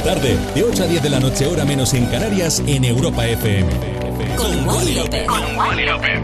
Tarde, de 8 a 10 de la noche, hora menos en Canarias, en Europa FM. Con Wally López. Con Wally López.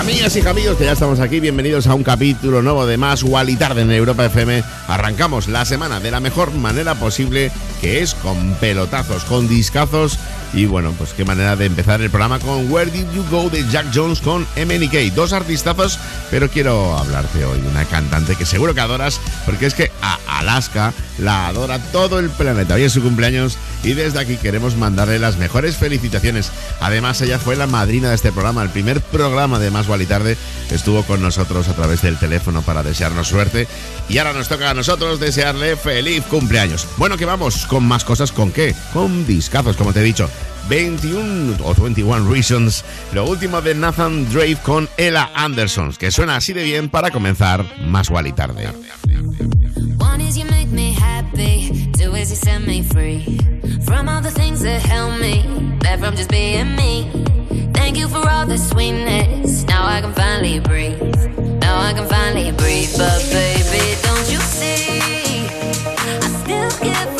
Amigas y amigos, que ya estamos aquí, bienvenidos a un capítulo nuevo de Más Wally Tarde en Europa FM. Arrancamos la semana de la mejor manera posible, que es con pelotazos, con discazos y bueno, pues qué manera de empezar el programa con Where Did You Go de Jack Jones con MNK. Dos artistazos, pero quiero hablarte hoy de una cantante que seguro que adoras, porque es que a Alaska la adora todo el planeta. Hoy es su cumpleaños y desde aquí queremos mandarle las mejores felicitaciones. Además, ella fue la madrina de este programa, el primer programa de Más y Tarde. Estuvo con nosotros a través del teléfono para desearnos suerte. Y ahora nos toca a nosotros desearle feliz cumpleaños. Bueno, que vamos con más cosas. ¿Con qué? Con discazos, como te he dicho. 21 o 21 Reasons, lo último de Nathan Drake con Ella Anderson, que suena así de bien para comenzar más igual y tarde. One is you make me happy, two is you set me free from all the things that help me, that from just being me. Thank you for all the sweetness, now I can finally breathe, now I can finally breathe, but baby, don't you see? I still get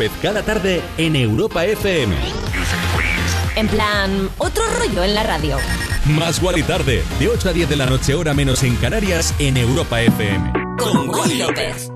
López cada tarde en Europa FM. En plan, otro rollo en la radio. Más Wally tarde, de 8 a 10 de la noche, hora menos en Canarias, en Europa FM. Con Wally López.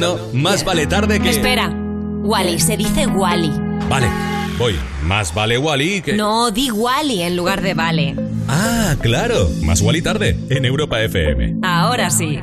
Escuchando Más vale tarde que... Espera. Wally, se dice Wally. Vale, voy. Más vale Wally que... No, di Wally en lugar de Vale. Ah, claro. Más Wally tarde, en Europa FM. Ahora sí.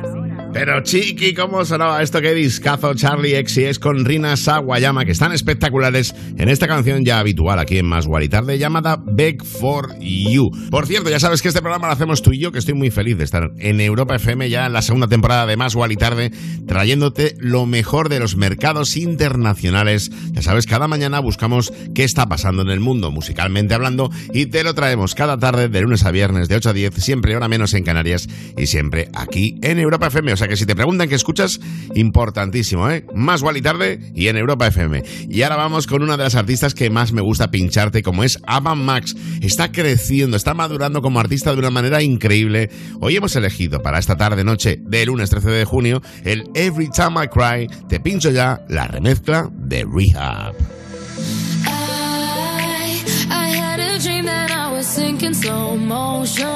Pero chiqui, ¿cómo sonaba esto? Qué discazo Charlie X y es con Rina Sawayama, que están espectaculares en esta canción ya habitual aquí en Más y Tarde, llamada Beg for You. Por cierto, ya sabes que este programa lo hacemos tú y yo, que estoy muy feliz de estar en Europa FM ya en la segunda temporada de Más y Tarde, trayéndote lo mejor de los mercados internacionales. Ya sabes, cada mañana buscamos qué está pasando en el mundo, musicalmente hablando, y te lo traemos cada tarde de lunes a viernes de 8 a 10, siempre hora menos en Canarias y siempre aquí en Europa FM. O sea que si te preguntan qué escuchas, importantísimo, ¿eh? Más y tarde y en Europa FM. Y ahora vamos con una de las artistas que más me gusta pincharte, como es Avan Max. Está creciendo, está madurando como artista de una manera increíble. Hoy hemos elegido para esta tarde noche de lunes 13 de junio el Every Time I Cry. Te pincho ya la remezcla de Rehab. I, I had a dream that I was sinking slow motion.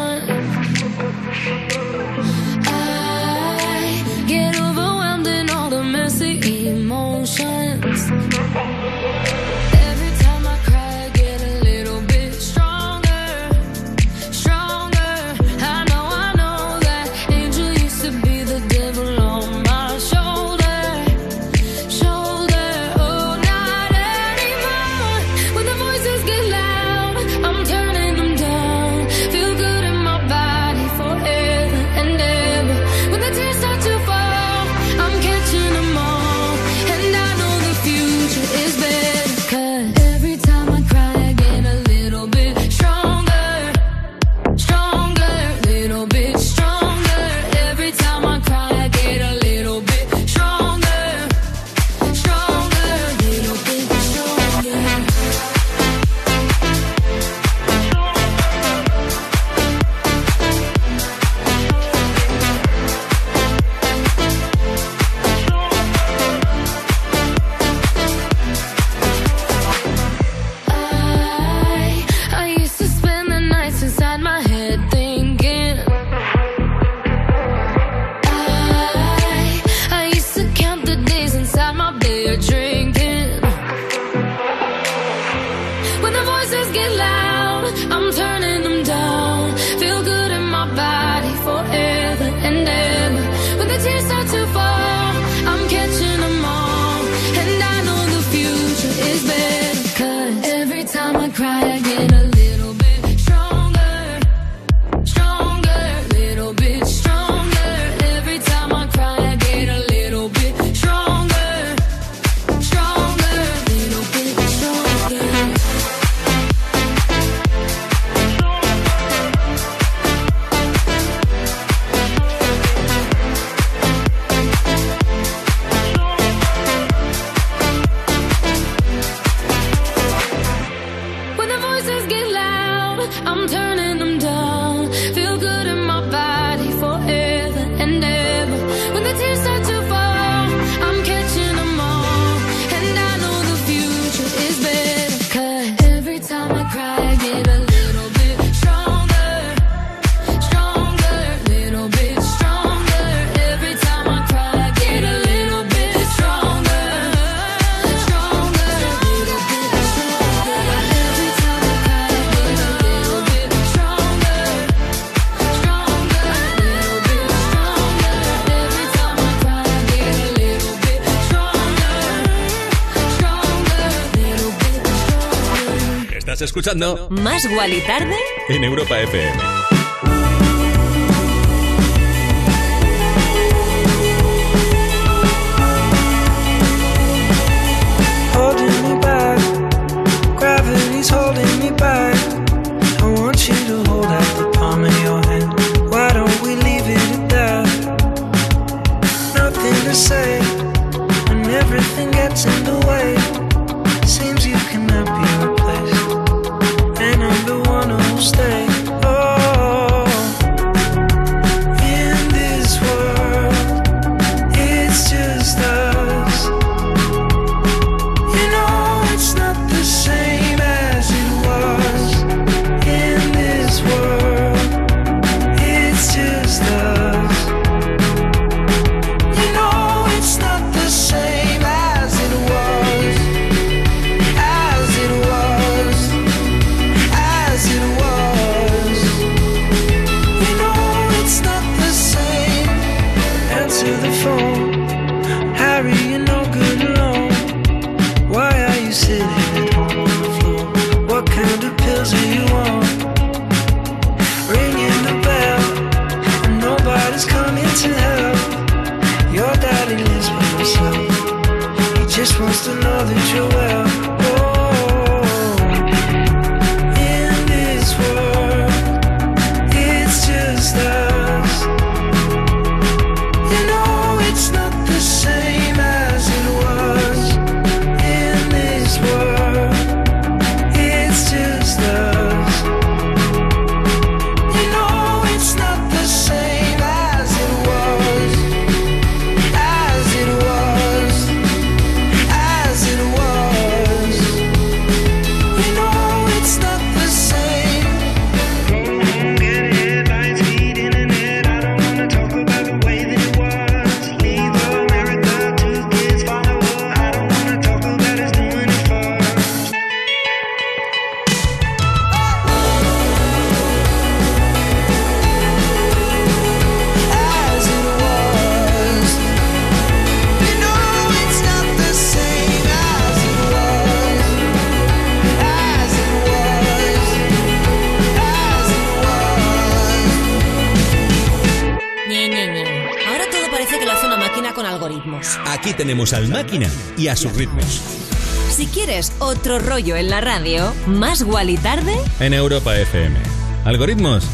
Escuchando Más Guali Tarde en Europa FM. Al máquina y a sus ritmos. Si quieres otro rollo en la radio, Más Guali Tarde En Europa FM. ¿Algoritmos?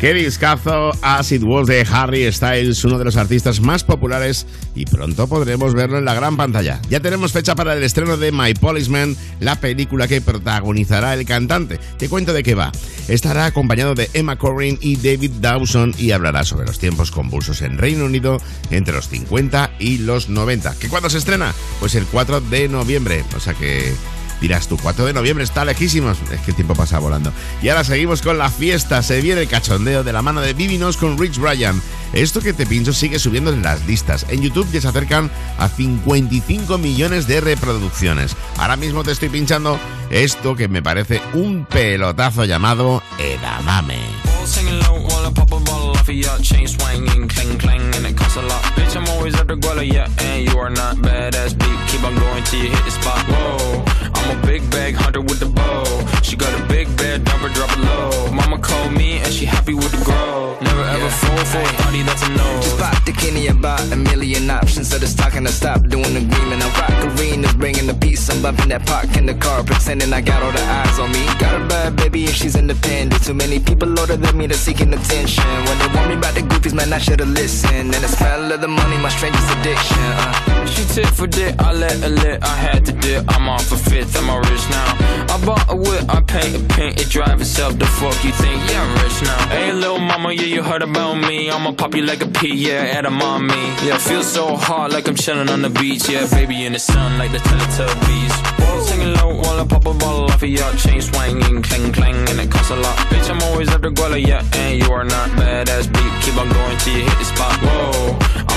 Qué discazo Acid Was de Harry Styles, uno de los artistas más populares y pronto podremos verlo en la gran pantalla. Ya tenemos fecha para el estreno de My Policeman, la película que protagonizará el cantante. Te cuento de qué va. Estará acompañado de Emma Corrin y David Dawson y hablará sobre los tiempos convulsos en Reino Unido entre los 50 y los 90. ¿Que cuándo se estrena? Pues el 4 de noviembre. O sea que Dirás tú, 4 de noviembre está lejísimos. Es que el tiempo pasa volando. Y ahora seguimos con la fiesta. Se viene el cachondeo de la mano de Divinos con Rich Bryan. Esto que te pincho sigue subiendo en las listas. En YouTube ya se acercan a 55 millones de reproducciones. Ahora mismo te estoy pinchando esto que me parece un pelotazo llamado Edamame. Fall for a party that's a no. Just pop the Kenny about a million options. So just talking to stop doing the agreement. I rock arenas, bringing the peace. I'm bumping that park in the car, pretending I got all the eyes on me. Got a bad baby and she's independent. Too many people older than me that's seeking attention. When they want me about the goofies, man, I should've listened. And the smell of the money, my strangest addiction. Uh. She tit for dick, I let her lit, I had to dip. I'm off for fifth, I'm all rich now. I bought a whip, I paint a paint, it drive itself. The fuck you think? Yeah, I'm rich now. Hey, little mama, yeah, you heard about me. I'ma pop you like a pea, yeah, at a mommy. Yeah, feel so hot like I'm chilling on the beach. Yeah, baby in the sun like the Teletubbies. Whoa, singing low while I pop a bottle off of your chain swinging, clang clang, and it costs a lot. Bitch, I'm always after Guala, yeah, and you are not badass beat. Keep on going till you hit the spot. Whoa,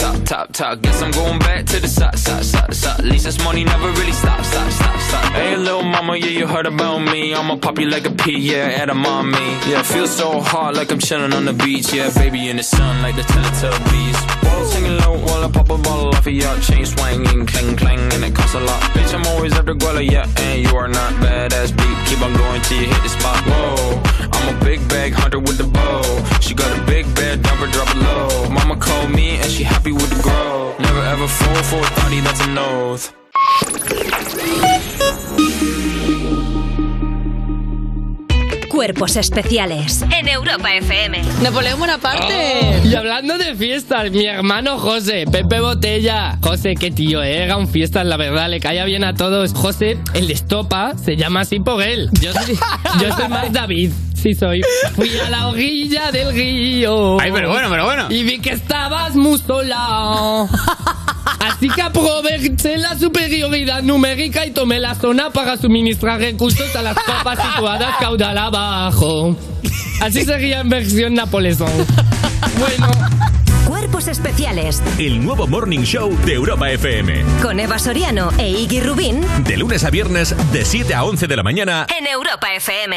top, top, top. Guess I'm going back to the side, side, side, side. At least this money never really stop, stop, stop, stop. Hey, little mama, yeah, you heard about me. I'ma pop you like a pea, yeah, at a mommy. Yeah, feel so hot like I'm chilling on the beach. Yeah, baby in the sun like the Teletubbies. While singing low while I pop a bottle off of your chain swinging, clang, clang, and it costs a lot. Bitch, I'm always after Guala, yeah, and you are not badass beat. Keep on going till you hit the spot. Whoa, I'm a big bag hunter with the bow. She got a big bed, never drop it low. Mama called me and she happy with the grow. Never ever fall for a thotty, that's an oath. Cuerpos especiales en Europa FM. Napoleón Bonaparte. Y hablando de fiestas, mi hermano José, Pepe Botella. José, qué tío, eh, era un fiesta, la verdad, le caía bien a todos. José, el de estopa, se llama así por él. Yo soy, yo soy más David. Sí soy. Fui a la orilla del río. Ay, pero bueno, pero bueno. Y vi que estabas muy sola. Así que aproveché la superioridad numérica y tomé la zona para suministrar recursos a las copas situadas caudal abajo. Así sería en versión Napoleón. Bueno, Cuerpos especiales El nuevo Morning Show de Europa FM. con Eva Soriano e Iggy Rubín De lunes a viernes, de 7 a 11 de la mañana. en Europa FM.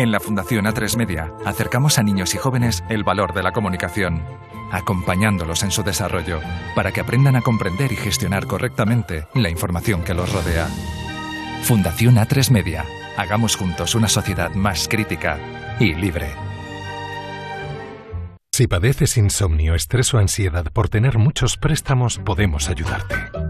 En la Fundación A3 Media acercamos a niños y jóvenes el valor de la comunicación, acompañándolos en su desarrollo para que aprendan a comprender y gestionar correctamente la información que los rodea. Fundación A3 Media. Hagamos juntos una sociedad más crítica y libre. Si padeces insomnio, estrés o ansiedad por tener muchos préstamos, podemos ayudarte.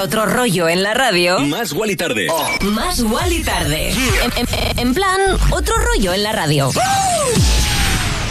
Otro rollo en la radio. Más Wally tarde. Más Wally tarde. En, en- en plan, otro rollo en la radio.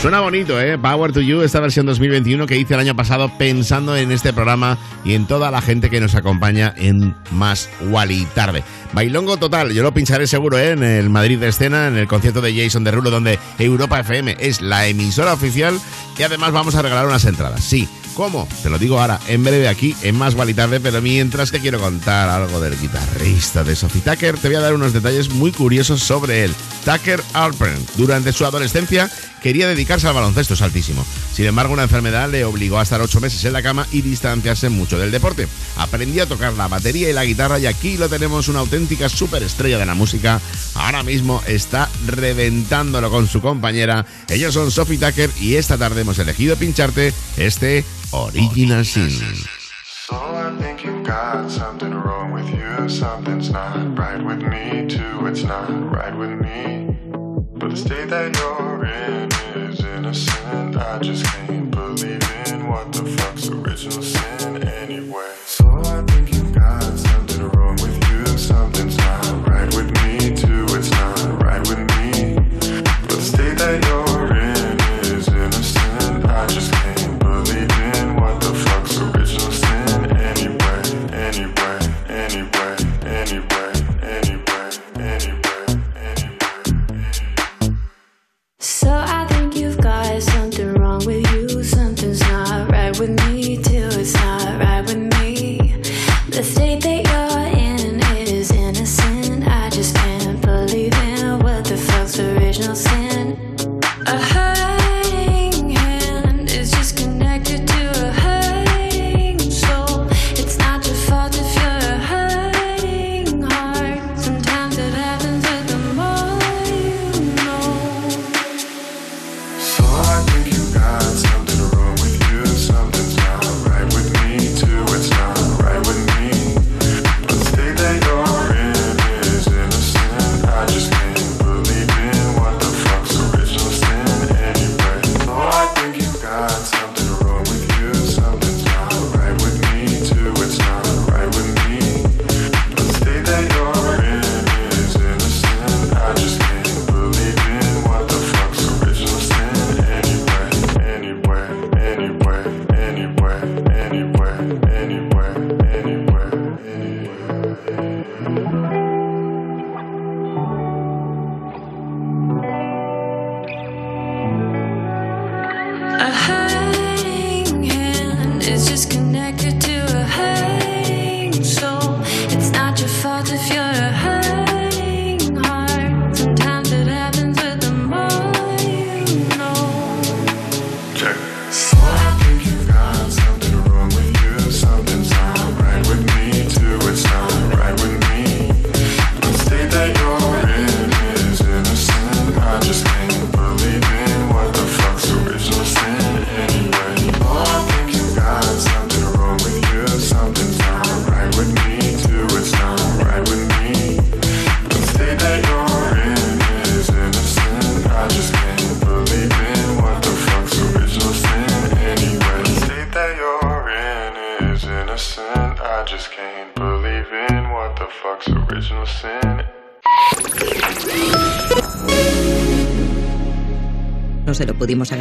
Suena bonito, ¿eh? Power to You, esta versión 2021 que hice el año pasado pensando en este programa y en toda la gente que nos acompaña en Más Wally Tarde. Bailongo total, yo lo pincharé seguro ¿eh? en el Madrid de escena, en el concierto de Jason Derulo, donde Europa FM es la emisora oficial y además vamos a regalar unas entradas. Sí, ¿cómo? Te lo digo ahora, en breve aquí, en Más Tarde, pero mientras que quiero contar algo del guitarrista de Sophie Tucker, te voy a dar unos detalles muy curiosos sobre él. Tucker Alpern, durante su adolescencia, quería dedicarse al baloncesto, es altísimo. Sin embargo, una enfermedad le obligó a estar ocho meses en la cama y distanciarse mucho del deporte. Aprendió a tocar la batería y la guitarra y aquí lo tenemos, una auténtica superestrella de la música. Ahora mismo está reventándolo con su compañera. Ellos son Sophie Tucker y esta tarde hemos elegido pincharte este Original Sin. So I think you've got something wrong with you. Something's not right with me, too. It's not right with me. But the state that you're in is innocent. I just can't believe in what the fuck's original sin anyway. So I think with me.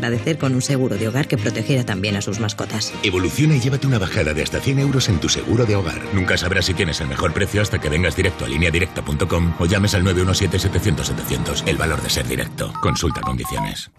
Agradecer con un seguro de hogar que protegiera también a sus mascotas. Evoluciona y llévate una bajada de hasta 100 euros en tu seguro de hogar. Nunca sabrás si tienes el mejor precio hasta que vengas directo a lineadirecta.com o llames al 917-700-700. El valor de ser directo. Consulta condiciones.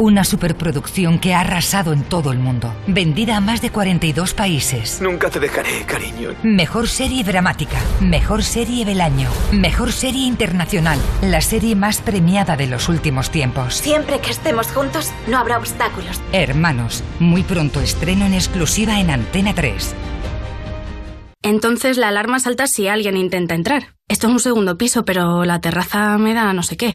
Una superproducción que ha arrasado en todo el mundo. Vendida a más de 42 países. Nunca te dejaré, cariño. Mejor serie dramática. Mejor serie del año. Mejor serie internacional. La serie más premiada de los últimos tiempos. Siempre que estemos juntos, no habrá obstáculos. Hermanos. Muy pronto estreno en exclusiva en Antena 3. Entonces la alarma salta si alguien intenta entrar. Esto es un segundo piso, pero la terraza me da no sé qué.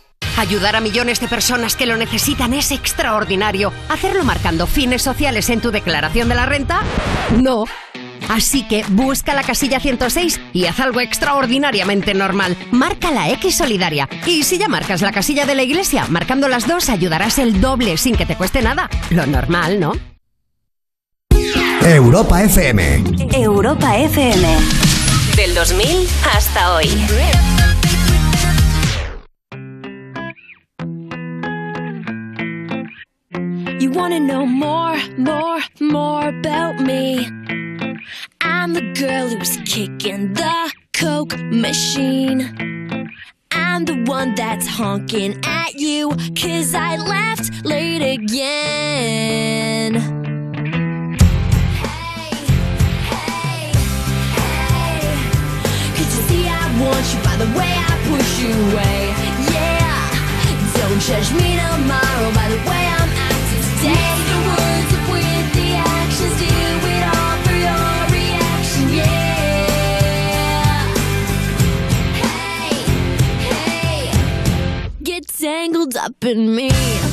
Ayudar a millones de personas que lo necesitan es extraordinario. ¿Hacerlo marcando fines sociales en tu declaración de la renta? No. Así que busca la casilla 106 y haz algo extraordinariamente normal. Marca la X solidaria. Y si ya marcas la casilla de la iglesia, marcando las dos ayudarás el doble sin que te cueste nada. Lo normal, ¿no? Europa FM. Europa FM. Del 2000 hasta hoy. Wanna know more, more, more about me? I'm the girl who's kicking the Coke machine. I'm the one that's honking at you, cause I left late again. Hey, hey, hey, could you see I want you by the way I push you away? Yeah, don't judge me tomorrow by the way tangled up in me.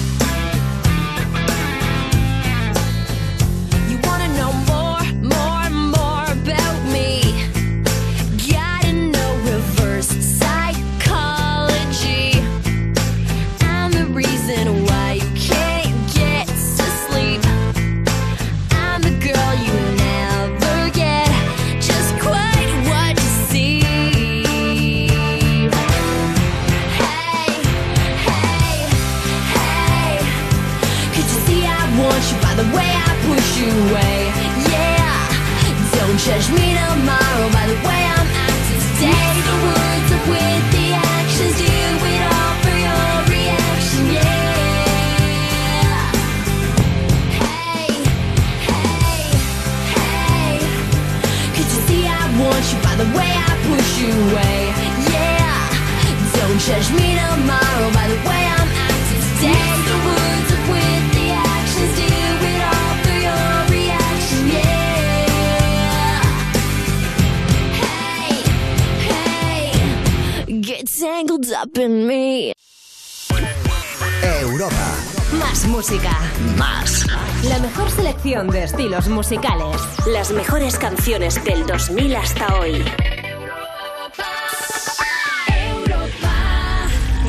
In me. Europa. Más música. Más. La mejor selección de estilos musicales. Las mejores canciones del 2000 hasta hoy.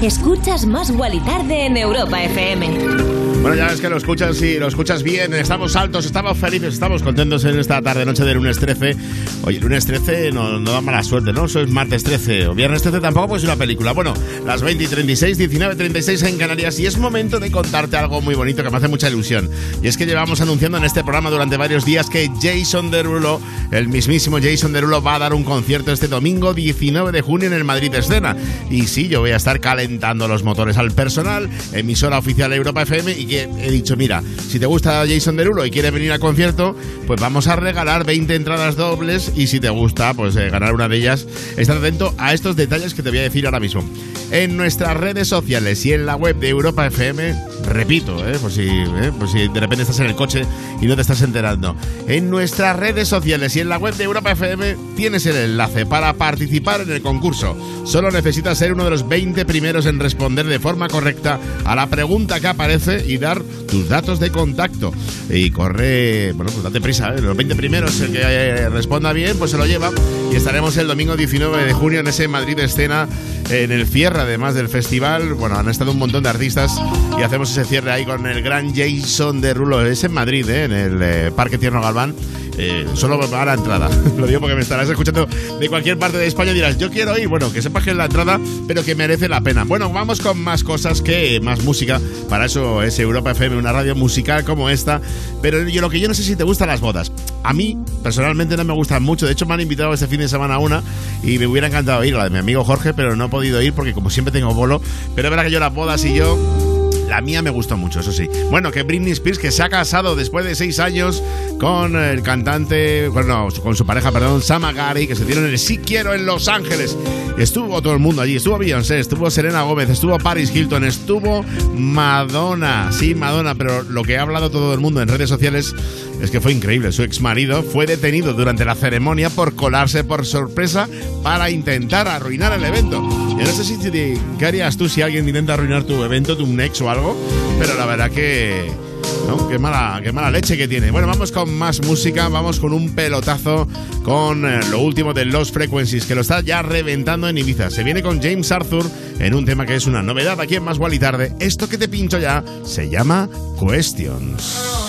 Escuchas Más y Tarde en Europa FM. Bueno, ya ves que lo escuchas y lo escuchas bien. Estamos altos, estamos felices, estamos contentos en esta tarde noche de lunes 13. Oye, lunes 13 no, no da mala suerte, ¿no? Eso es martes 13 o viernes 13 tampoco, pues es una película. Bueno, las 20 y 36, 19 y 36 en Canarias y es momento de contarte algo muy bonito que me hace mucha ilusión. Y es que llevamos anunciando en este programa durante varios días que Jason Derulo, el mismísimo Jason Derulo, va a dar un concierto este domingo 19 de junio en el Madrid Escena. Y sí, yo voy a estar calentando los motores al personal, emisora oficial Europa FM y que he dicho, mira, si te gusta Jason Derulo y quieres venir al concierto, pues vamos a regalar 20 entradas dobles y si te gusta, pues eh, ganar una de ellas. Estad atento a estos detalles que te voy a decir ahora mismo. En nuestras redes sociales y en la web de Europa FM, repito, eh, por, si, eh, por si de repente estás en el coche y no te estás enterando. En nuestras redes sociales y en la web de Europa FM tienes el enlace para participar en el concurso. Solo necesitas ser uno de los 20 primeros en responder de forma correcta a la pregunta que aparece y tus datos de contacto. Y corre, bueno, pues date prisa, ¿eh? los 20 primeros, el que eh, responda bien, pues se lo lleva. Y estaremos el domingo 19 de junio en ese Madrid Escena, en el cierre además del festival. Bueno, han estado un montón de artistas y hacemos ese cierre ahí con el gran Jason de Rulo. Es en Madrid, ¿eh? en el Parque Tierno Galván. Eh, solo a la entrada. Lo digo porque me estarás escuchando de cualquier parte de España y dirás, yo quiero ir. Bueno, que sepas que es la entrada, pero que merece la pena. Bueno, vamos con más cosas que más música. Para eso es Europa FM, una radio musical como esta. Pero yo lo que yo no sé si te gustan las bodas. A mí, personalmente, no me gustan mucho. De hecho, me han invitado este fin de semana a una y me hubiera encantado ir, la de mi amigo Jorge, pero no he podido ir porque, como siempre, tengo bolo. Pero es verdad que yo las bodas y yo. La mía me gustó mucho, eso sí. Bueno, que Britney Spears, que se ha casado después de seis años con el cantante, bueno, con su pareja, perdón, Samagari, que se dieron el Sí Quiero en Los Ángeles. Estuvo todo el mundo allí, estuvo Beyoncé, estuvo Serena Gómez, estuvo Paris Hilton, estuvo Madonna, sí, Madonna, pero lo que ha hablado todo el mundo en redes sociales es que fue increíble. Su ex marido fue detenido durante la ceremonia por colarse por sorpresa para intentar arruinar el evento. Yo no sé si te, qué harías tú si alguien intenta arruinar tu evento, tu ex o algo, pero la verdad que. ¿no? Qué mala, qué mala leche que tiene. Bueno, vamos con más música, vamos con un pelotazo con eh, lo último de Los Frequencies, que lo está ya reventando en Ibiza. Se viene con James Arthur en un tema que es una novedad aquí en Más Gual y Tarde. Esto que te pincho ya se llama Questions.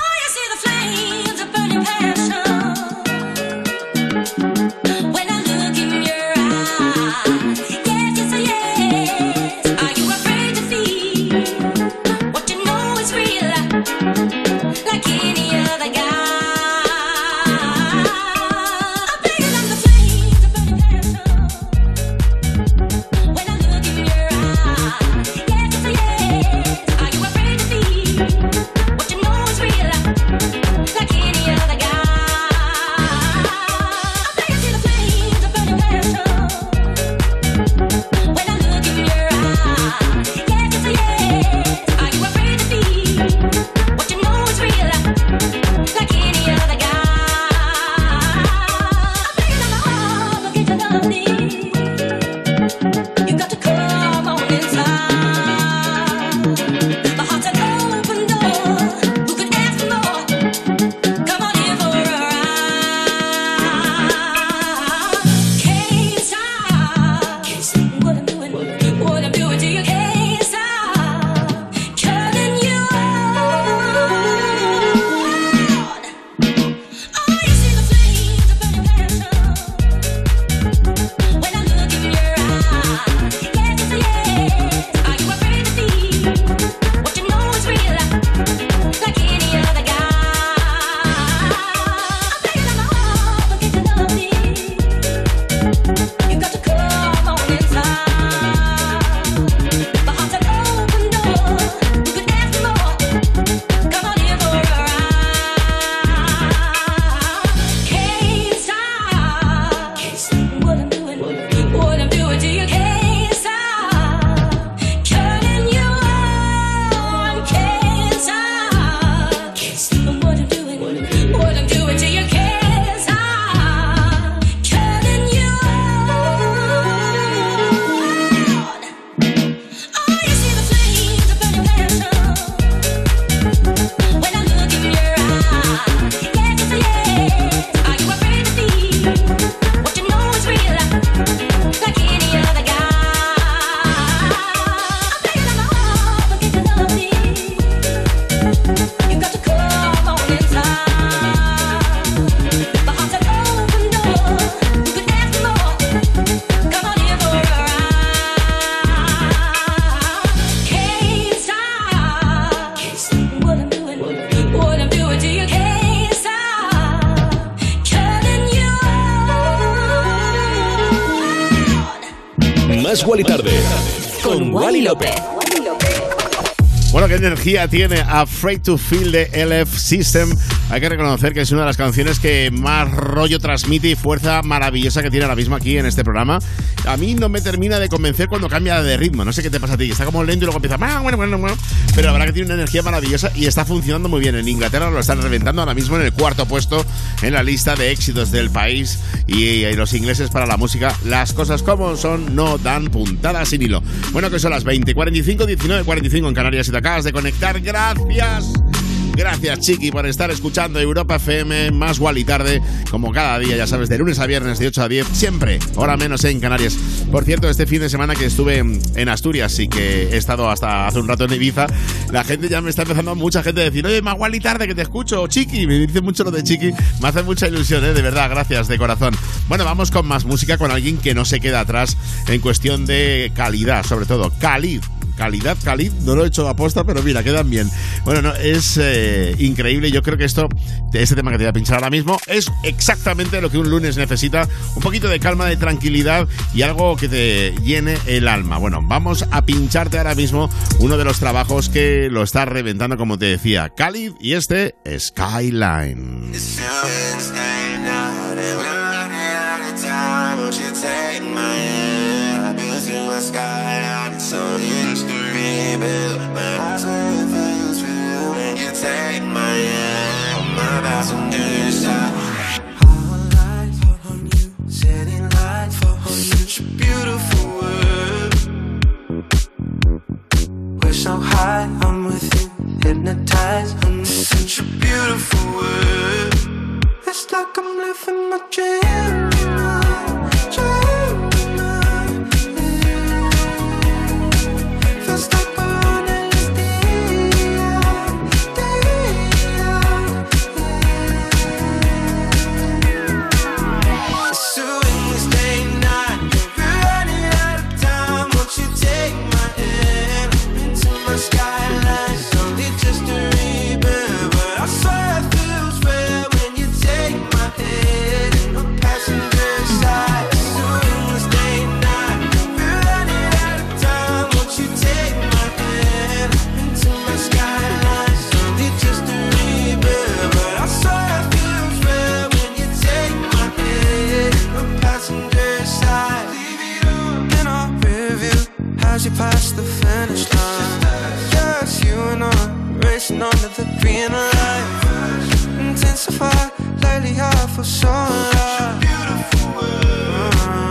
Energía tiene Afraid to Feel de LF System? Hay que reconocer que es una de las canciones que más rollo transmite y fuerza maravillosa que tiene ahora mismo aquí en este programa. A mí no me termina de convencer cuando cambia de ritmo. No sé qué te pasa a ti, está como lento y luego empieza. "Ah, Bueno, bueno, bueno. Pero la verdad que tiene una energía maravillosa y está funcionando muy bien. En Inglaterra lo están reventando ahora mismo en el cuarto puesto en la lista de éxitos del país. Y, y los ingleses para la música, las cosas como son, no dan puntadas sin hilo. Bueno, que son las 20, 45, 19, 45 en Canarias y te acabas de conectar. Gracias. Gracias, Chiqui, por estar escuchando Europa FM más y tarde, como cada día, ya sabes, de lunes a viernes, de 8 a 10, siempre, hora menos en Canarias. Por cierto, este fin de semana que estuve en Asturias y que he estado hasta hace un rato en Ibiza, la gente ya me está empezando, mucha gente a decir, oye, más y tarde que te escucho, Chiqui, me dice mucho lo de Chiqui, me hace mucha ilusión, ¿eh? de verdad, gracias, de corazón. Bueno, vamos con más música, con alguien que no se queda atrás en cuestión de calidad, sobre todo, Khalid calidad, calid, no lo he hecho a aposta, pero mira, quedan bien. Bueno, no, es eh, increíble. Yo creo que esto, este tema que te voy a pinchar ahora mismo, es exactamente lo que un lunes necesita. Un poquito de calma, de tranquilidad y algo que te llene el alma. Bueno, vamos a pincharte ahora mismo uno de los trabajos que lo está reventando, como te decía, Khalid, y este, Skyline. Built my real when you take my hand. My side. On you, setting lights you. Such a beautiful world. We're so high, I'm with you, hypnotized. I'm such a beautiful world. It's like I'm living my dream. as you pass the finish line. You and I racing under the green light. Intensify, lately I feel so alive. Beautiful world. Uh-huh.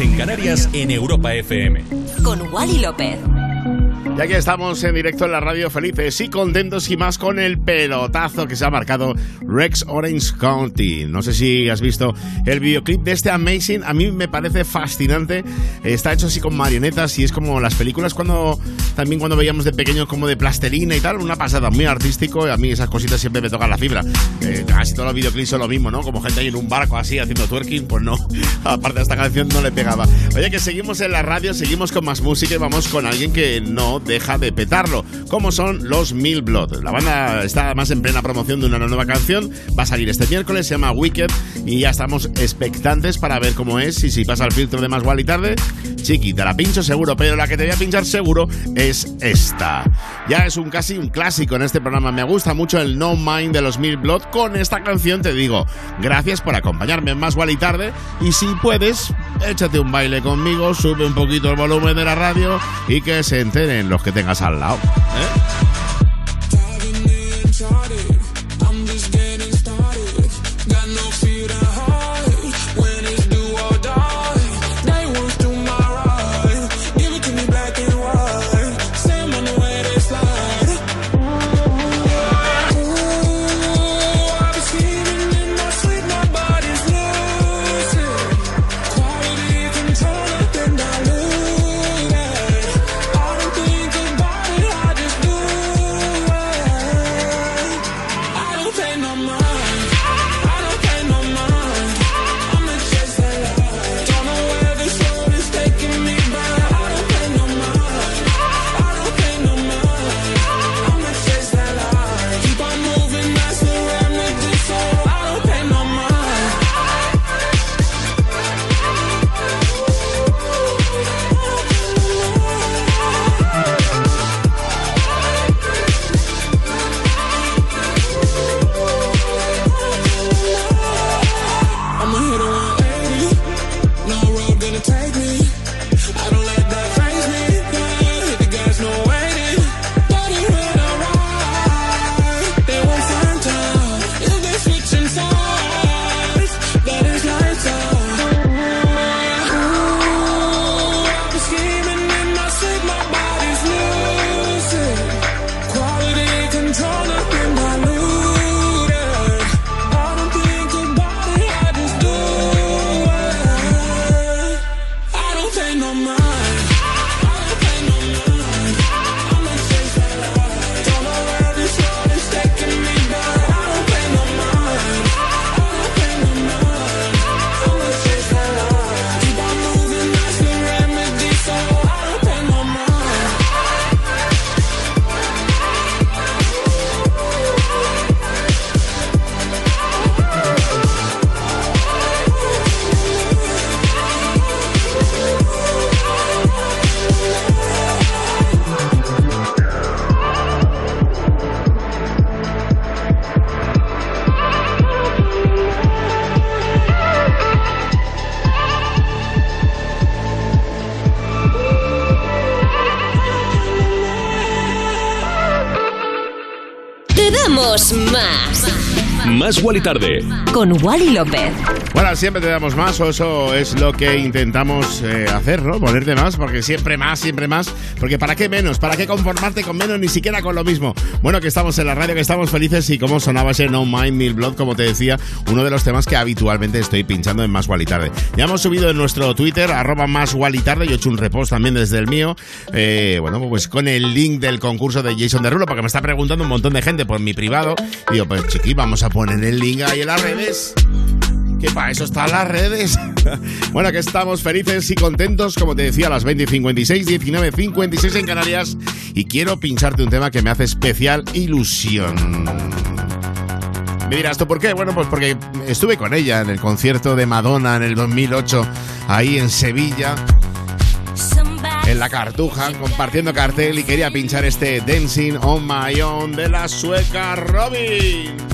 en Canarias en Europa FM. Ya que estamos en directo en la radio felices y contentos y más con el pelotazo que se ha marcado Rex Orange County. No sé si has visto el videoclip de este Amazing, a mí me parece fascinante. Está hecho así con marionetas y es como las películas cuando también cuando veíamos de pequeño como de plastelina y tal, una pasada muy artístico y a mí esas cositas siempre me tocan la fibra. Eh, casi todos los videoclips son lo mismo, ¿no? Como gente ahí en un barco así haciendo twerking, pues no. Aparte de esta canción no le pegaba. Oye, que seguimos en la radio, seguimos con más música y vamos con alguien que no deja de petarlo, como son los Mil Blood. La banda está además en plena promoción de una nueva canción, va a salir este miércoles, se llama Wicked y ya estamos expectantes para ver cómo es y si pasa el filtro de más y tarde. Chiqui, te la pincho seguro, pero la que te voy a pinchar seguro es esta. Ya es un casi un clásico en este programa, me gusta mucho el No Mind de los Mil Blood. Con esta canción te digo, gracias por acompañarme en más y tarde y si puedes, échate un baile conmigo, sube un poquito el volumen de la radio y que se enteren los que tengas al lado. ¿eh? Más Wally Tarde. Con Wally López. Bueno, siempre te damos más, o eso es lo que intentamos eh, hacer, ¿no? Ponerte más, porque siempre más, siempre más. Porque ¿para qué menos? ¿Para qué conformarte con menos? Ni siquiera con lo mismo. Bueno, que estamos en la radio, que estamos felices y como sonaba ese No Mind Mil Blood, como te decía, uno de los temas que habitualmente estoy pinchando en Más Wally Tarde. Ya hemos subido en nuestro Twitter, arroba Más Wally Tarde, y he hecho un repost también desde el mío, eh, bueno, pues con el link del concurso de Jason Derulo, porque me está preguntando un montón de gente por mi privado. Y digo, pues chiqui, vamos a poner el link ahí en las redes. Que para eso están las redes. bueno, que estamos felices y contentos, como te decía, a las 20 y 56, 19 56 en Canarias. Y quiero pincharte un tema que me hace especial ilusión. Me dirás, ¿tú por qué? Bueno, pues porque estuve con ella en el concierto de Madonna en el 2008, ahí en Sevilla, en la Cartuja, compartiendo cartel y quería pinchar este Dancing on My Own de la sueca Robin.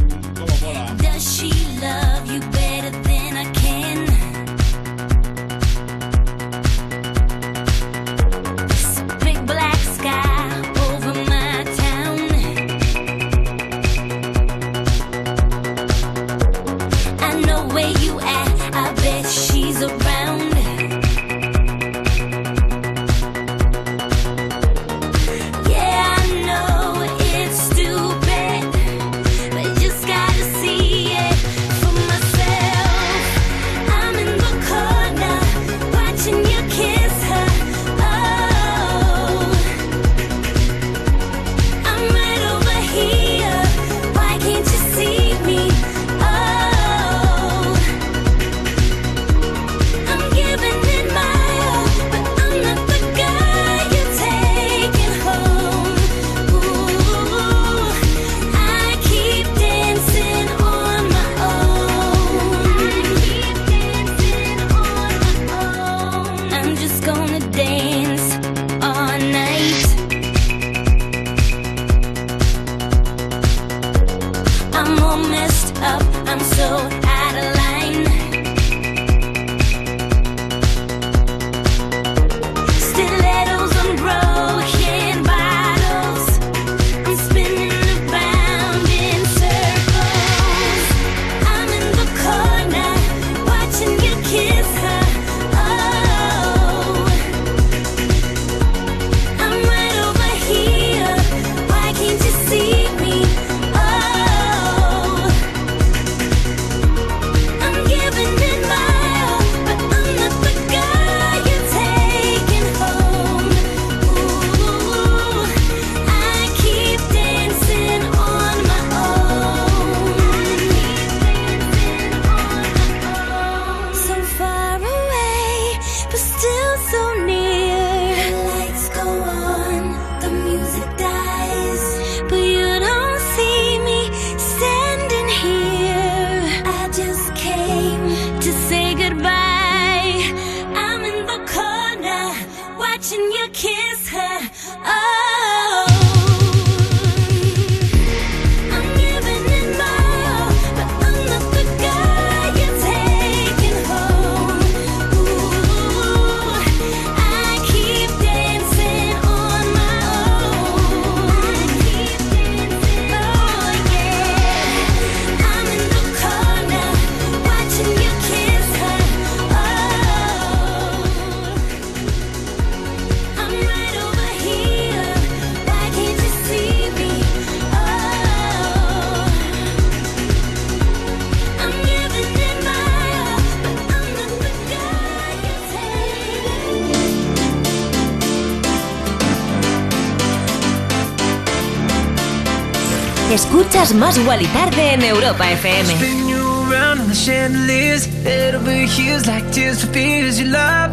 Escuchas Más y Tarde en Europa FM. Spin you around on the chandeliers, head over heels like tears for fears you love.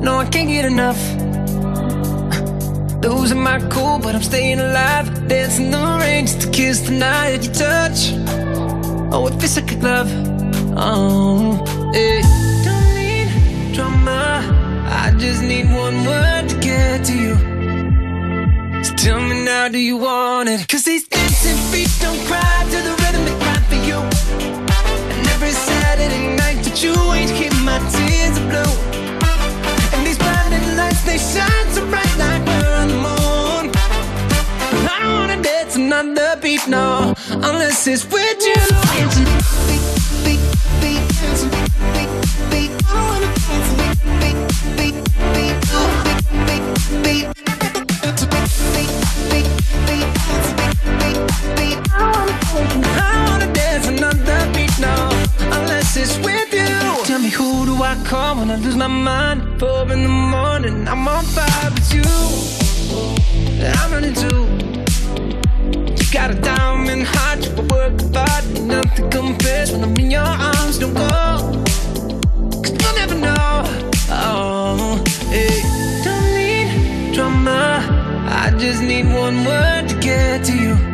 No, I can't get enough. Losing my cool, but I'm staying alive. Dancing the rain just to kiss the night you touch. Oh, it feels like a glove. Oh, hey. Don't need drama. I just need one word to get to you. So tell me now, do you want it? Cause these dancing feet don't cry to the rhythm they cry for you. And every Saturday night that you ain't keep my tears are blue. And these blinding lights, they shine so bright like we're on the moon. I don't wanna dance another beat, no, unless it's with you. Dancing, beat, beat, beat, dancing, beat, beat, I don't wanna dance, beat, beat, beat, beat, another beat now, unless it's with you. Tell me who do I call when I lose my mind? Four in the morning, I'm on fire with you. I'm running too. You got a diamond heart, you work hard, nothing compares when I'm in your arms. Don't go, cause you'll never know. Oh, hey. Don't need drama. I just need one word to get to you.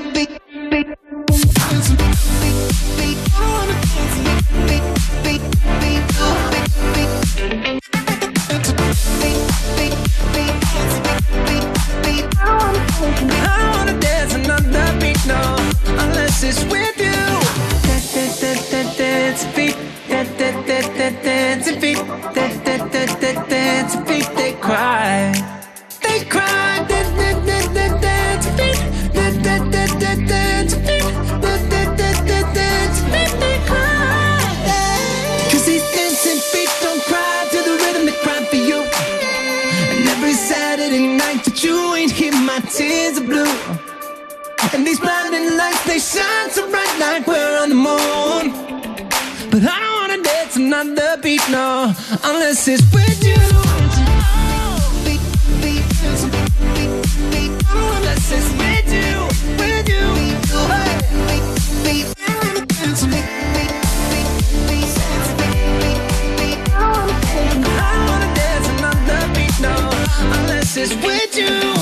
unless it's with you. not the beat, no, unless it's with you. It's with you, I wanna dance another beat, no, unless it's with you.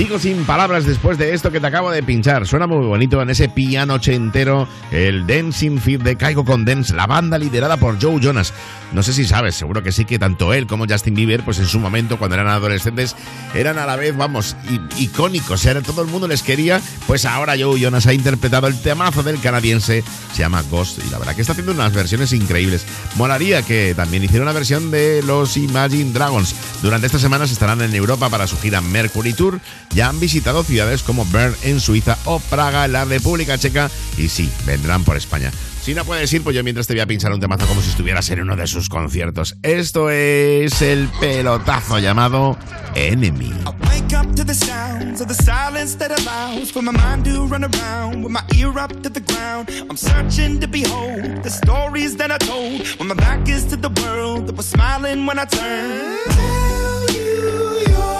Sigo sin palabras después de esto que te acabo de pinchar. Suena muy bonito en ese piano ochentero, el Dancing Feed de Caigo con Dance, la banda liderada por Joe Jonas. No sé si sabes, seguro que sí que tanto él como Justin Bieber, pues en su momento, cuando eran adolescentes, eran a la vez, vamos, icónicos. Era, todo el mundo les quería. Pues ahora Joe Jonas ha interpretado el temazo del canadiense, se llama Ghost, y la verdad que está haciendo unas versiones increíbles. Molaría que también hiciera una versión de los Imagine Dragons. Durante estas semanas estarán en Europa para su gira Mercury Tour. Ya han visitado ciudades como Bern en Suiza o Praga en la República Checa y sí, vendrán por España. Si no puedes ir, pues yo mientras te voy a pinchar un temazo como si estuvieras en uno de sus conciertos. Esto es el pelotazo llamado Enemy. Wake up to the sounds of the silence that allows my mind to run around with my ear up to the ground. I'm searching to behold the stories that I told when my back is to the world that smiling when I. Tell you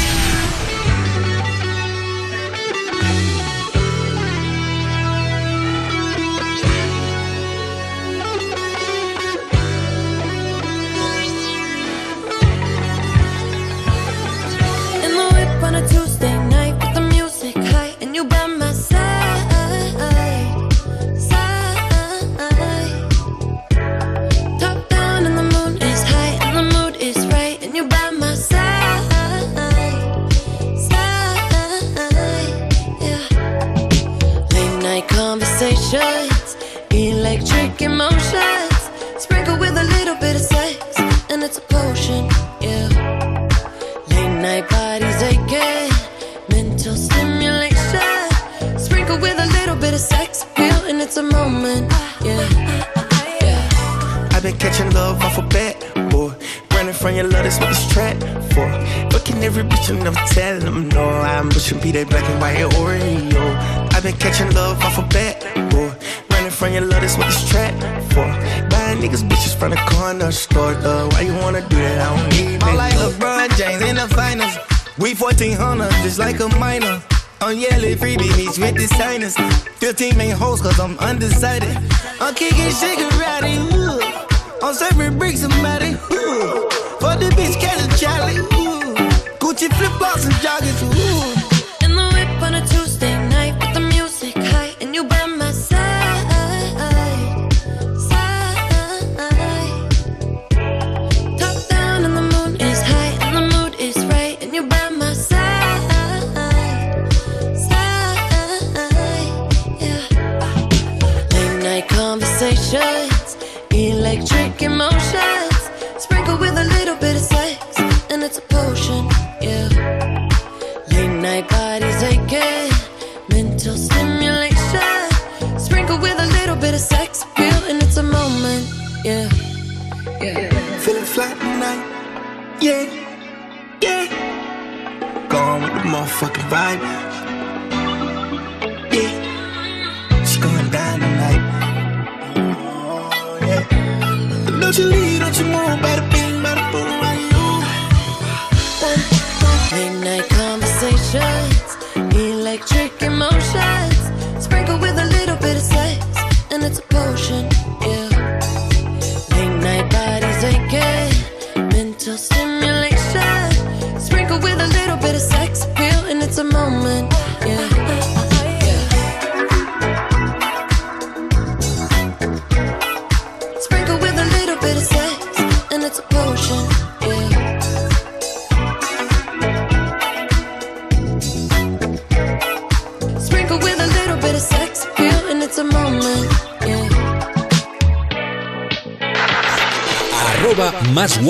15 ain't hoes, cause I'm undecided. I'm kicking shit karate.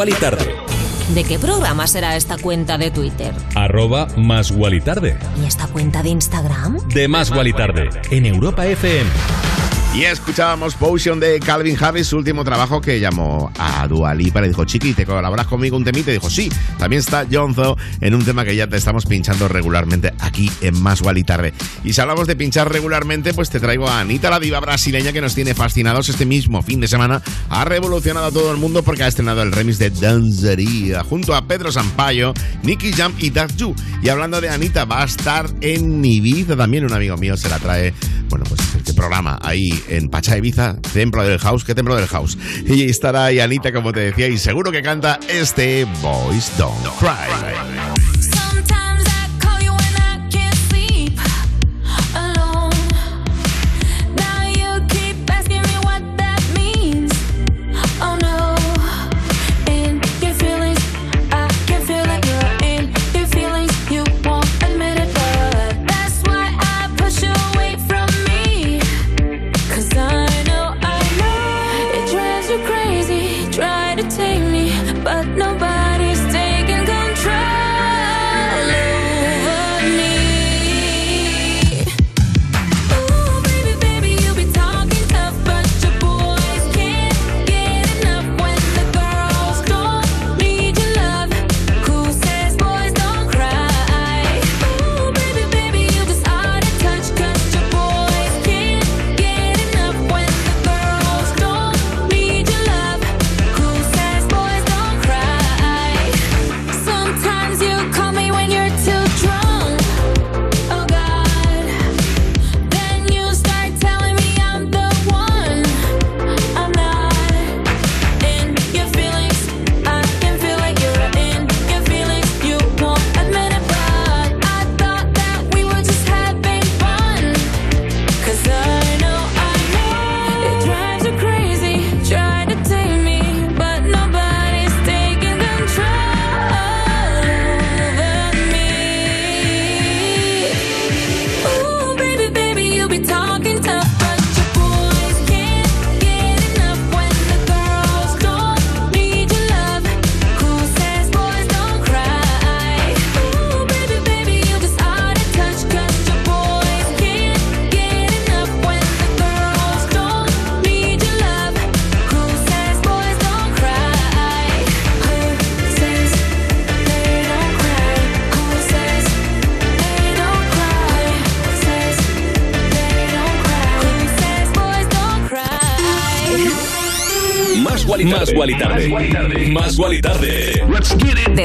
Y tarde. ¿De qué programa será esta cuenta de Twitter? Arroba más y tarde. ¿Y esta cuenta de Instagram? De más y tarde. En Europa FM. Y escuchábamos Potion de Calvin Harris, su último trabajo que llamó a Dua Lipa. Le dijo, Chiqui, ¿te colaboras conmigo un temita? Y dijo, sí. También está Jonzo en un tema que ya te estamos pinchando regularmente aquí en Más y Tarde. Y si hablamos de pinchar regularmente, pues te traigo a Anita, la diva brasileña que nos tiene fascinados este mismo fin de semana. Ha revolucionado a todo el mundo porque ha estrenado el remix de Dancería junto a Pedro Sampaio, Nicky Jam y Yu. Y hablando de Anita, va a estar en Ibiza también. Un amigo mío se la trae, bueno, pues este programa ahí en Pacha Ibiza, Templo del House. ¿Qué Templo del House? Y estará ahí Anita, como te decía, y seguro que canta este Boys Don't Cry.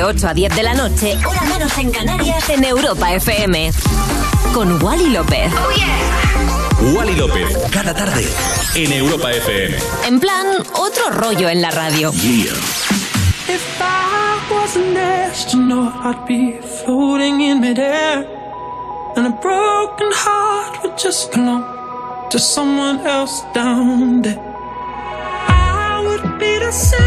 8 a 10 de la noche, hora menos en Canarias, en Europa FM. Con Wally López. Wally López, cada tarde. En Europa FM. En plan, otro rollo en la radio. If I was an astronaut, I'd be floating in midair. And a broken heart would just belong to someone else down there. I would be the center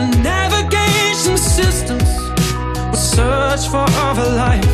Navigation systems would search for other life.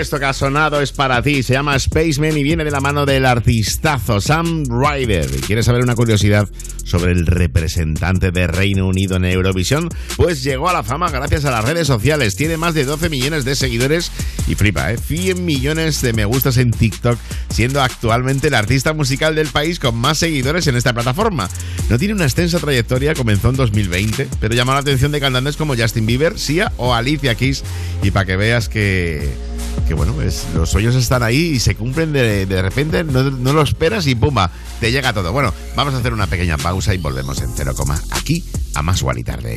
Esto que ha sonado es para ti, se llama Spaceman y viene de la mano del artistazo Sam Ryder. ¿Y ¿Quieres saber una curiosidad sobre el representante de Reino Unido en Eurovisión? Pues llegó a la fama gracias a las redes sociales. Tiene más de 12 millones de seguidores y flipa, ¿eh? 100 millones de me gustas en TikTok, siendo actualmente el artista musical del país con más seguidores en esta plataforma. No tiene una extensa trayectoria, comenzó en 2020, pero llamó la atención de cantantes como Justin Bieber, Sia o Alicia Keys. Y para que veas que que bueno, los sueños están ahí y se cumplen de, de repente, no, no lo esperas y pumba, te llega todo. Bueno, vamos a hacer una pequeña pausa y volvemos en cero coma aquí a más y tarde.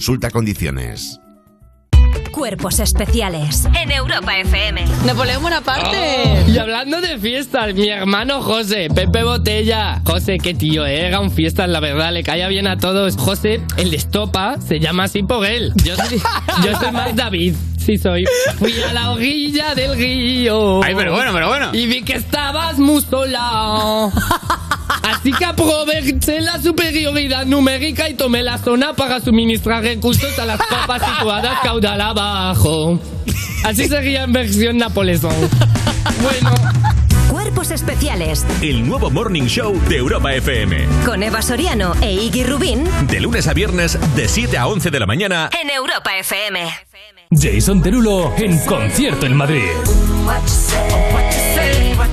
Consulta condiciones. Cuerpos especiales en Europa FM. Napoleón Bonaparte. Y hablando de fiestas, mi hermano José, Pepe Botella. José, qué tío, eh, era un fiesta, la verdad, le caía bien a todos. José, el de estopa, se llama así por él. Yo soy, yo soy más David. Sí soy. Fui a la orilla del río. Ay, pero bueno, pero bueno. Y vi que estabas muy sola. Así que aproveché la superioridad numérica y tomé la zona para suministrar recursos a las papas situadas caudal abajo. Así sería en versión Napoleón. Bueno, Cuerpos Especiales El nuevo Morning Show de Europa FM. con Eva Soriano e Iggy Rubín De lunes a viernes, de 7 a 11 de la mañana. en Europa FM. Jason Derulo en concierto en Madrid.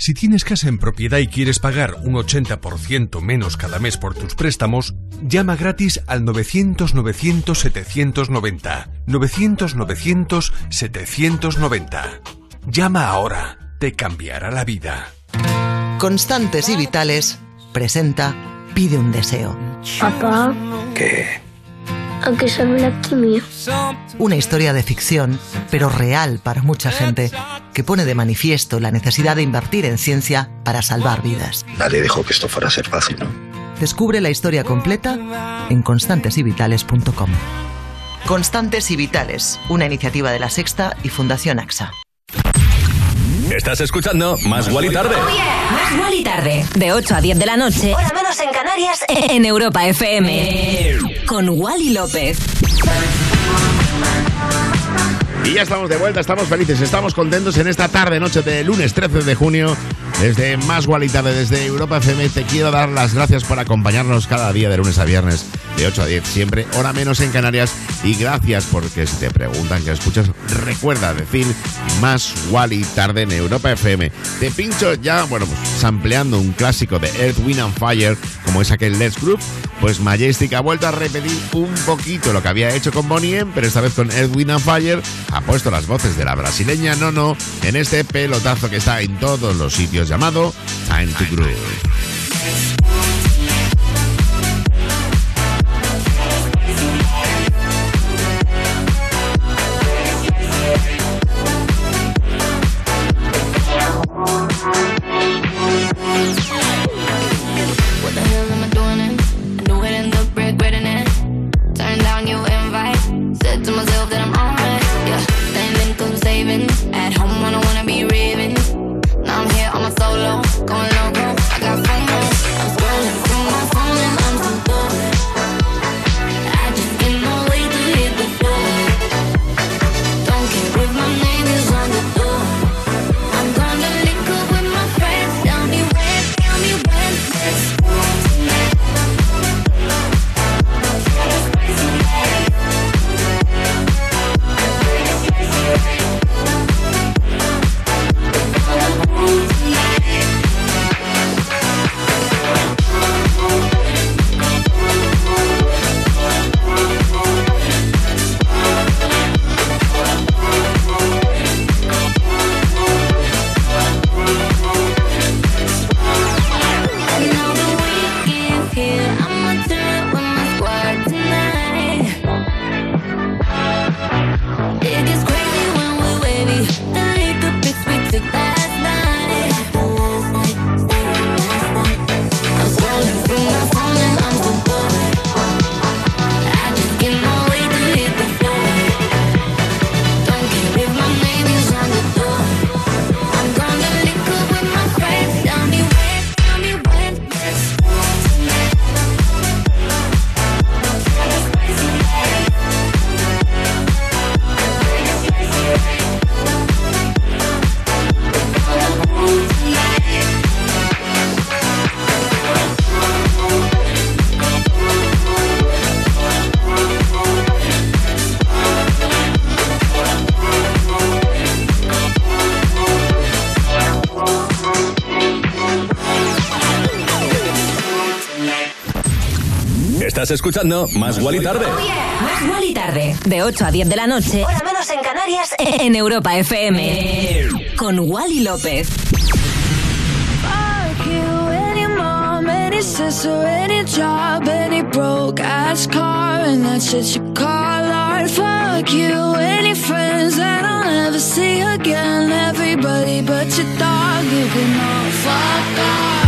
Si tienes casa en propiedad y quieres pagar un 80% menos cada mes por tus préstamos, llama gratis al 900-900-790. 900-900-790. Llama ahora. Te cambiará la vida. Constantes y Vitales presenta Pide un deseo. Papá, ¿Qué? ¿A qué sabe la quimio? Una historia de ficción, pero real para mucha gente, que pone de manifiesto la necesidad de invertir en ciencia para salvar vidas. Nadie dijo que esto fuera a ser fácil, ¿no? Descubre la historia completa en constantesyvitales.com. Constantes y Vitales, una iniciativa de la Sexta y Fundación AXA. Estás escuchando Más Guali Tarde. Más Wally tarde, de 8 a 10 de la noche, hora menos en Canarias, en Europa FM. Con Wally López. Y ya estamos de vuelta, estamos felices, estamos contentos en esta tarde, noche de lunes 13 de junio. Desde Más Guali Tarde, desde Europa FM, te quiero dar las gracias por acompañarnos cada día de lunes a viernes, de 8 a 10, siempre, hora menos en Canarias. Y gracias porque si te preguntan qué escuchas, recuerda decir Más Guali Tarde en Europa FM. Te pincho ya, bueno, pues sampleando un clásico de Earth, Wind and Fire, como es aquel Let's Group, pues Majestic ha vuelto a repetir un poquito lo que había hecho con Bonnie pero esta vez con Earth, Wind and Fire, ha puesto las voces de la brasileña Nono en este pelotazo que está en todos los sitios llamado Time to Groove. Estás escuchando Más Guali Tarde. Más Guali Tarde. De 8 a 10 de la noche. Hora menos en Canarias. En Europa FM. Con Wally López. Fuck you, any mom, any sister, any job, any broke ass car, and that shit you call art. Fuck you, any friends that I'll never see again. Everybody but your dog, you can all fuck off.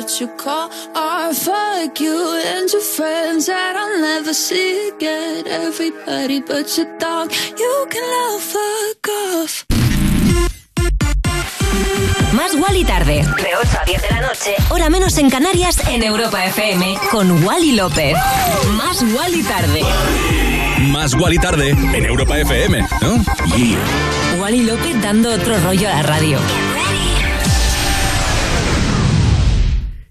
that you call. Fuck you and your friends that I'll never see again. Everybody but your dog, you can all fuck off. Más Wally Tarde. De 8 a 10 de la noche. Hora menos en Canarias. En Europa FM. Con Wally López. Más Wally Tarde. Más Guali Tarde en Europa FM, ¿no? Yeah. Wally López dando otro rollo a la radio.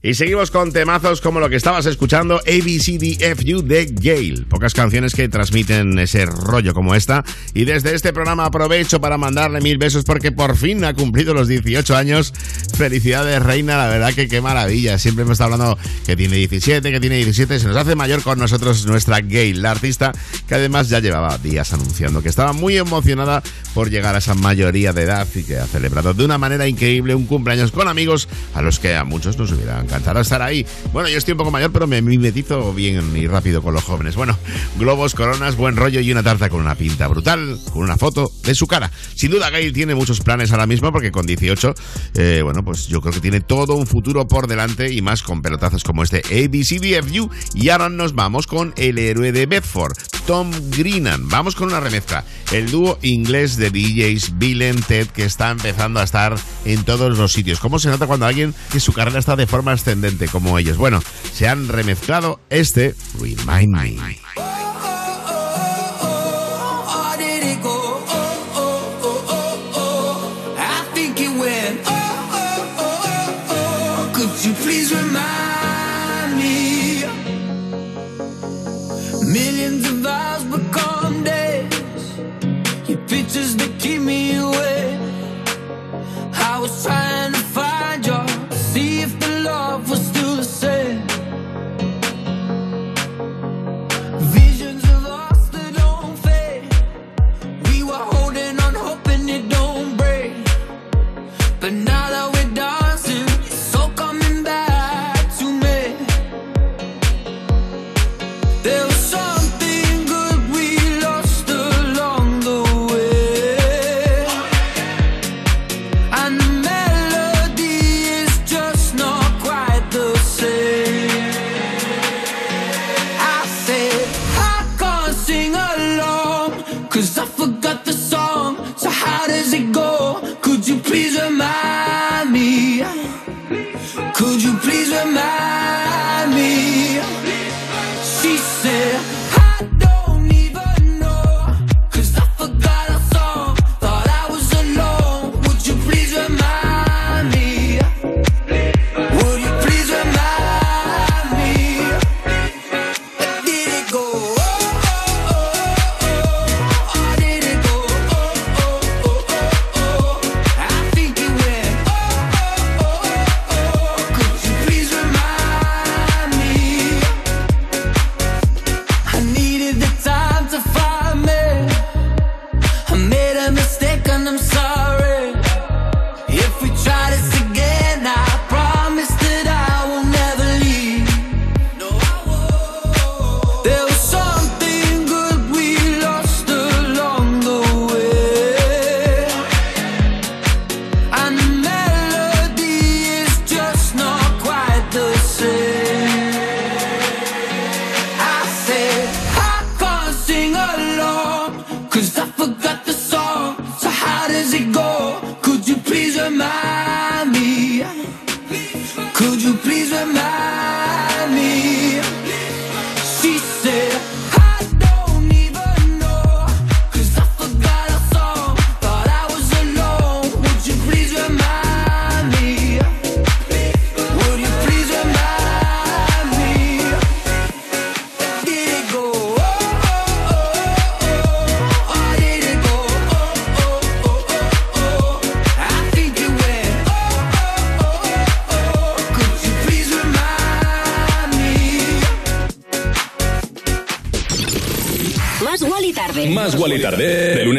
Y seguimos con temazos como lo que estabas escuchando, ABCDFU de Gale. Pocas canciones que transmiten ese rollo como esta. Y desde este programa aprovecho para mandarle mil besos porque por fin ha cumplido los 18 años. Felicidades, Reina, la verdad que qué maravilla. Siempre me está hablando que tiene 17, que tiene 17. Se nos hace mayor con nosotros nuestra Gale, la artista que además ya llevaba días anunciando que estaba muy emocionada por llegar a esa mayoría de edad y que ha celebrado de una manera increíble un cumpleaños con amigos a los que a muchos nos hubieran encantado estar ahí. Bueno, yo estoy un poco mayor, pero me mimetizo bien y rápido con los jóvenes. Bueno, globos, coronas, buen rollo y una tarta con una pinta brutal, con una foto de su cara. Sin duda, Gail tiene muchos planes ahora mismo porque con 18, eh, bueno, pues yo creo que tiene todo un futuro por delante y más con pelotazos como este ABCDFU. Y ahora nos vamos con el héroe de Bedford, Tom Greenan. Vamos con una remezcla. El dúo inglés de DJs Bill and Ted que está empezando a estar en todos los sitios. ¿Cómo se nota cuando alguien que su carrera está de forma ascendente como ellos? Bueno, se han remezclado este Remind Me.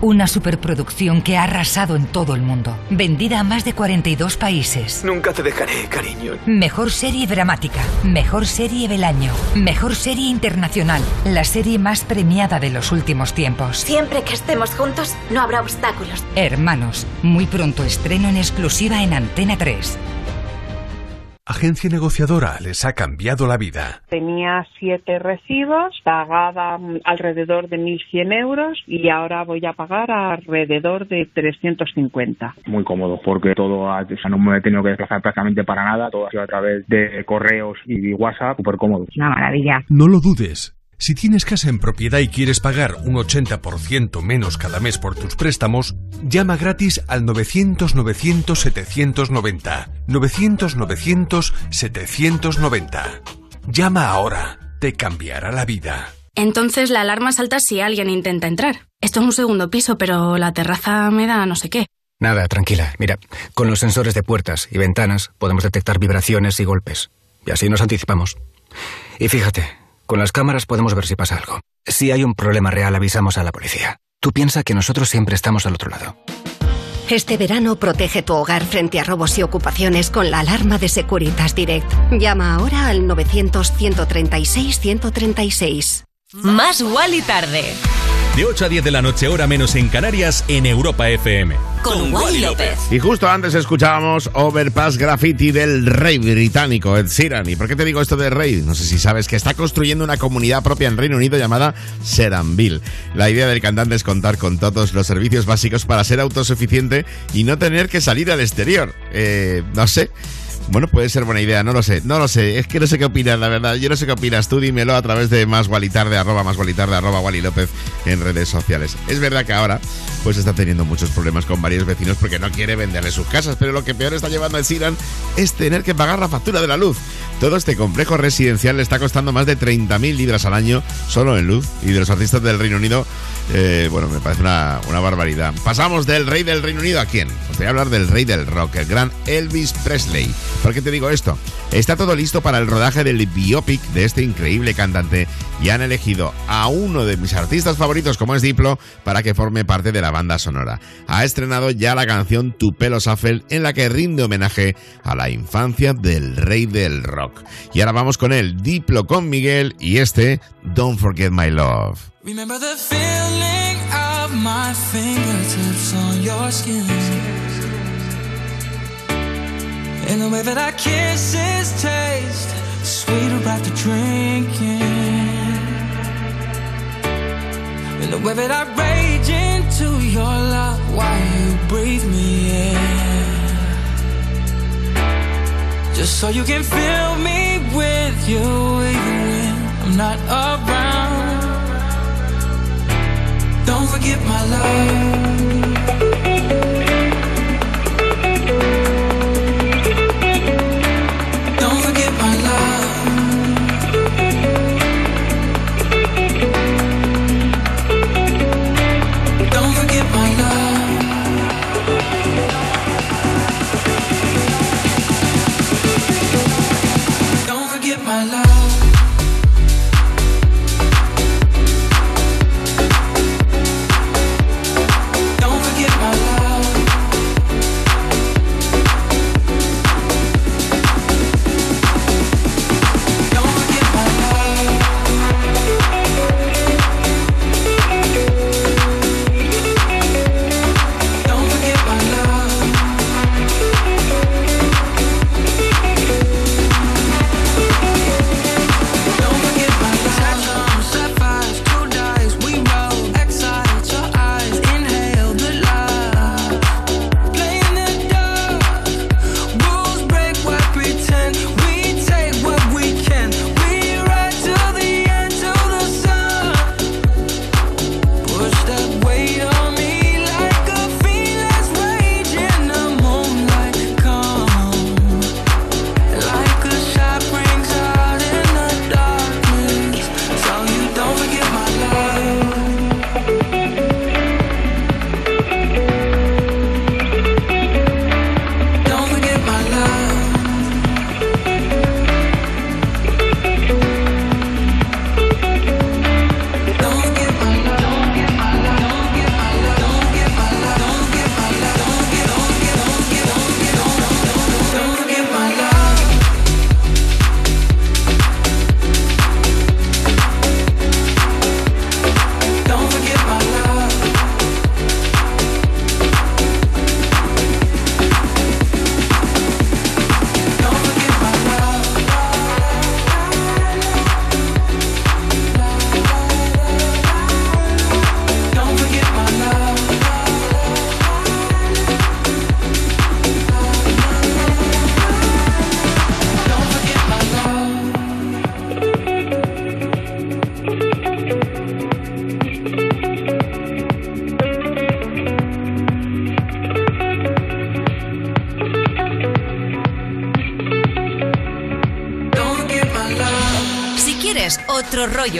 Una superproducción que ha arrasado en todo el mundo. Vendida a más de 42 países. Nunca te dejaré, cariño. Mejor serie dramática. Mejor serie del año. Mejor serie internacional. La serie más premiada de los últimos tiempos. Siempre que estemos juntos, no habrá obstáculos. Hermanos. Muy pronto estreno en exclusiva en Antena 3. Agencia negociadora les ha cambiado la vida. Tenía siete recibos, pagaba mm, alrededor de 1.100 euros y ahora voy a pagar alrededor de 350. Muy cómodo porque todo, ha- o sea, no me he tenido que desplazar prácticamente para nada, todo ha sido a través de correos y WhatsApp, súper cómodo. Una maravilla. No lo dudes. Si tienes casa en propiedad y quieres pagar un 80% menos cada mes por tus préstamos, llama gratis al 900-900-790. 900-900-790. Llama ahora. Te cambiará la vida. Entonces la alarma salta si alguien intenta entrar. Esto es un segundo piso, pero la terraza me da no sé qué. Nada, tranquila. Mira, con los sensores de puertas y ventanas podemos detectar vibraciones y golpes. Y así nos anticipamos. Y fíjate, con las cámaras podemos ver si pasa algo. Si hay un problema real, avisamos a la policía. Tú piensa que nosotros siempre estamos al otro lado. Este verano protege tu hogar frente a robos y ocupaciones con la alarma de Securitas Direct. Llama ahora al 900-136-136. Más Wally tarde. De 8 a 10 de la noche, hora menos en Canarias, en Europa FM. Con Wally López. Y justo antes escuchábamos Overpass Graffiti del rey británico Ed Sheeran. ¿Y por qué te digo esto del rey? No sé si sabes que está construyendo una comunidad propia en Reino Unido llamada Seranville. La idea del cantante es contar con todos los servicios básicos para ser autosuficiente y no tener que salir al exterior. Eh, no sé. Bueno, puede ser buena idea, no lo sé, no lo sé. Es que no sé qué opinas, la verdad. Yo no sé qué opinas. Tú dímelo a través de más Gualitarde, arroba más Gualitarde, arroba Wally López en redes sociales. Es verdad que ahora pues está teniendo muchos problemas con varios vecinos porque no quiere venderle sus casas, pero lo que peor está llevando a Siran es tener que pagar la factura de la luz. Todo este complejo residencial le está costando más de 30.000 libras al año solo en luz y de los artistas del Reino Unido, eh, bueno, me parece una, una barbaridad. Pasamos del rey del Reino Unido a quién? Os voy a hablar del rey del rock, el gran Elvis Presley. ¿Por qué te digo esto? Está todo listo para el rodaje del biopic de este increíble cantante y han elegido a uno de mis artistas favoritos como es Diplo para que forme parte de la banda sonora. Ha estrenado ya la canción Tu pelo Shuffle en la que rinde homenaje a la infancia del rey del rock. Y ahora vamos con él, Diplo con Miguel y este Don't Forget My Love. Remember the feeling of my fingertips on your skin. And the way that our kisses taste sweeter after drinking. And the way that I rage into your love while you breathe me in. Just so you can fill me with you even when I'm not around. Don't forget my love.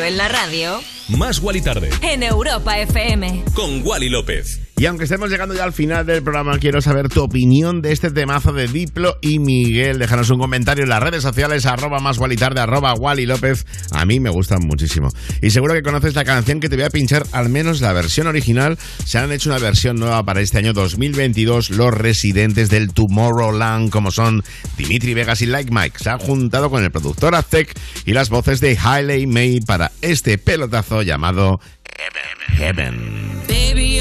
en la radio. Más Wally Tarde. En Europa FM. Con Wally López. Y aunque estemos llegando ya al final del programa, quiero saber tu opinión de este temazo de Diplo y Miguel. Déjanos un comentario en las redes sociales, arroba más gualitarde, arroba Wally López. A mí me gustan muchísimo. Y seguro que conoces la canción que te voy a pinchar, al menos la versión original. Se han hecho una versión nueva para este año 2022. Los residentes del Tomorrowland, como son Dimitri Vegas y Like Mike, se han juntado con el productor Aztec y las voces de Hailey May para este pelotazo llamado Heaven. Heaven. Baby,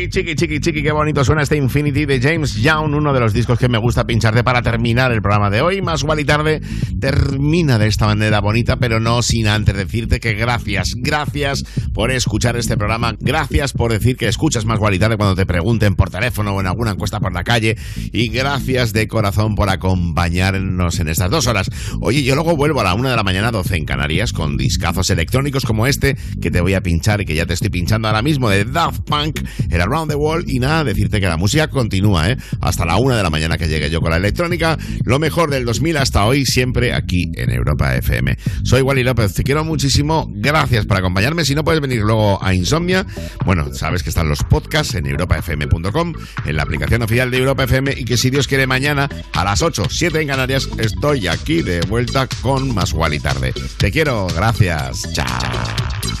chiqui, chiqui, chiqui, qué bonito suena este Infinity de James Young, uno de los discos que me gusta pincharte para terminar el programa de hoy. Más igual y tarde termina de esta manera bonita, pero no sin antes decirte que gracias, gracias por escuchar este programa, gracias por decir que escuchas más igual y tarde cuando te pregunten por teléfono o en alguna encuesta por la calle y gracias de corazón por acompañarnos en estas dos horas. Oye, yo luego vuelvo a la una de la mañana, 12 en Canarias, con discazos electrónicos como este que te voy a pinchar y que ya te estoy pinchando ahora mismo de Daft Punk, el Around the World y nada, decirte que la música continúa, ¿eh? Hasta la una de la mañana que llegue yo con la electrónica, lo mejor del 2000 hasta hoy, siempre aquí en Europa FM. Soy Wally López, te quiero muchísimo, gracias por acompañarme. Si no puedes venir luego a Insomnia, bueno, sabes que están los podcasts en europafm.com, en la aplicación oficial de Europa FM y que si Dios quiere mañana a las 8, 7 en Canarias, estoy aquí de vuelta con más Wally tarde. Te quiero, gracias, chao.